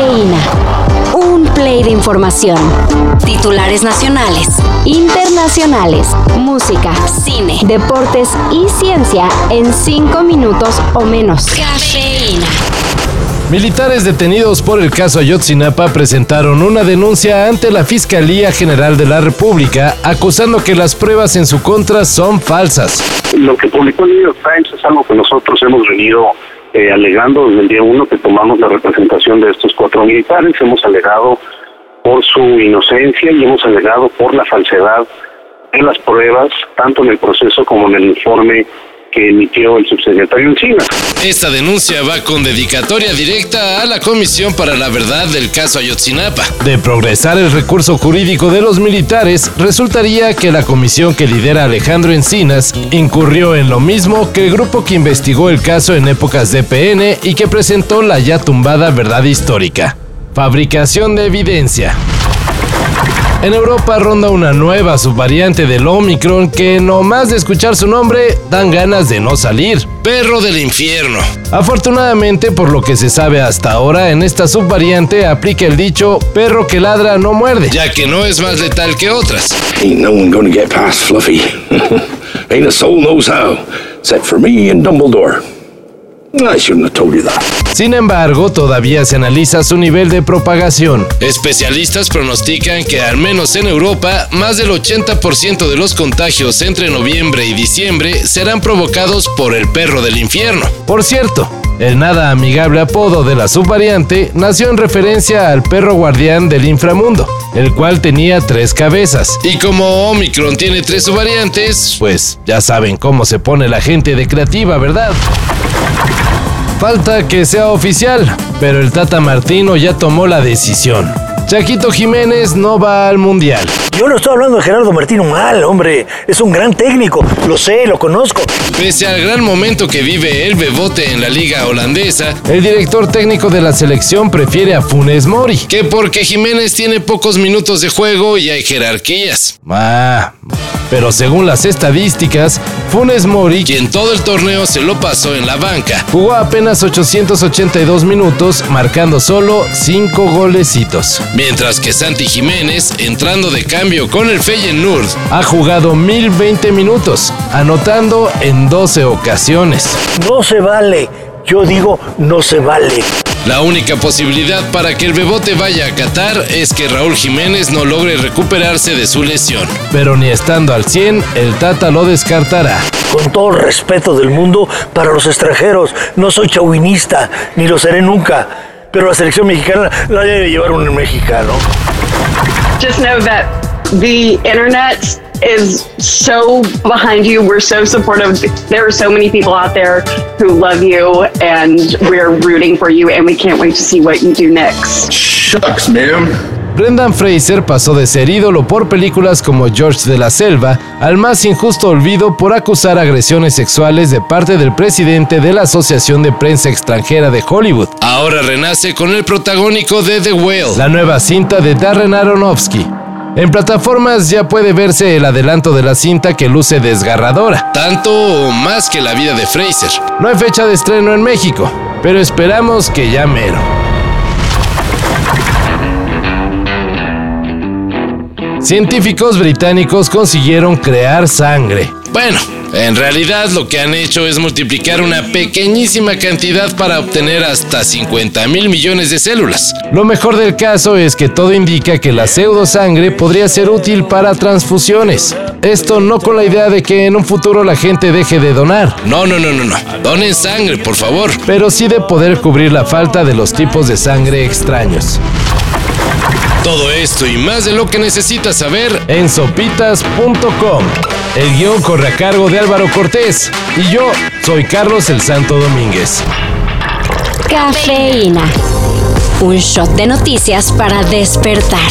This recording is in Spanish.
Cafeína. Un play de información. Titulares nacionales, internacionales, música, cine, deportes y ciencia en cinco minutos o menos. Cafeína. Militares detenidos por el caso Ayotzinapa presentaron una denuncia ante la Fiscalía General de la República acusando que las pruebas en su contra son falsas. Lo que publicó el New York Times es algo que nosotros hemos venido eh, alegando desde el día uno que tomamos la representación de estos cuatro militares. Hemos alegado por su inocencia y hemos alegado por la falsedad de las pruebas, tanto en el proceso como en el informe que emitió el subsecretario Encina. Esta denuncia va con dedicatoria directa a la Comisión para la Verdad del caso Ayotzinapa. De progresar el recurso jurídico de los militares, resultaría que la comisión que lidera Alejandro Encinas incurrió en lo mismo que el grupo que investigó el caso en épocas de PN y que presentó la ya tumbada verdad histórica. Fabricación de evidencia. En Europa ronda una nueva subvariante del Omicron que no más de escuchar su nombre dan ganas de no salir. Perro del infierno. Afortunadamente, por lo que se sabe hasta ahora, en esta subvariante aplica el dicho perro que ladra no muerde, ya que no es más letal que otras. Ain't no one gonna get past Fluffy. Ain't a soul knows how, except for me and Dumbledore. I shouldn't have told you that. Sin embargo, todavía se analiza su nivel de propagación. Especialistas pronostican que al menos en Europa, más del 80% de los contagios entre noviembre y diciembre serán provocados por el perro del infierno. Por cierto, el nada amigable apodo de la subvariante nació en referencia al perro guardián del inframundo, el cual tenía tres cabezas. Y como Omicron tiene tres subvariantes, pues ya saben cómo se pone la gente de creativa, ¿verdad? Falta que sea oficial, pero el Tata Martino ya tomó la decisión. Chaquito Jiménez no va al Mundial. Yo no estoy hablando de Gerardo Martino mal, hombre. Es un gran técnico. Lo sé, lo conozco. Pese al gran momento que vive el Bebote en la liga holandesa, el director técnico de la selección prefiere a Funes Mori, que porque Jiménez tiene pocos minutos de juego y hay jerarquías. Ah, pero según las estadísticas, Funes Mori, quien todo el torneo se lo pasó en la banca, jugó apenas 882 minutos, marcando solo 5 golecitos. Mientras que Santi Jiménez, entrando de cambio con el Feyenoord, ha jugado 1020 minutos, anotando en 12 ocasiones. No se vale. Yo digo, no se vale. La única posibilidad para que el Bebote vaya a Qatar es que Raúl Jiménez no logre recuperarse de su lesión. Pero ni estando al 100, el Tata lo descartará. Con todo el respeto del mundo para los extranjeros, no soy chauvinista, ni lo seré nunca. Pero la selección mexicana la debe llevar un mexicano. just know that the internet is so behind you. We're so supportive. There are so many people out there who love you, and we're rooting for you, and we can't wait to see what you do next. Shucks, ma'am. Brendan Fraser pasó de ser ídolo por películas como George de la Selva al más injusto olvido por acusar agresiones sexuales de parte del presidente de la Asociación de Prensa Extranjera de Hollywood. Ahora renace con el protagónico de The Whale, la nueva cinta de Darren Aronofsky. En plataformas ya puede verse el adelanto de la cinta que luce desgarradora, tanto o más que la vida de Fraser. No hay fecha de estreno en México, pero esperamos que ya mero. Científicos británicos consiguieron crear sangre. Bueno, en realidad lo que han hecho es multiplicar una pequeñísima cantidad para obtener hasta 50 mil millones de células. Lo mejor del caso es que todo indica que la pseudosangre podría ser útil para transfusiones. Esto no con la idea de que en un futuro la gente deje de donar. No, no, no, no, no. Donen sangre, por favor. Pero sí de poder cubrir la falta de los tipos de sangre extraños. Todo esto y más de lo que necesitas saber en sopitas.com. El guion corre a cargo de Álvaro Cortés y yo soy Carlos el Santo Domínguez. Cafeína. Un shot de noticias para despertar.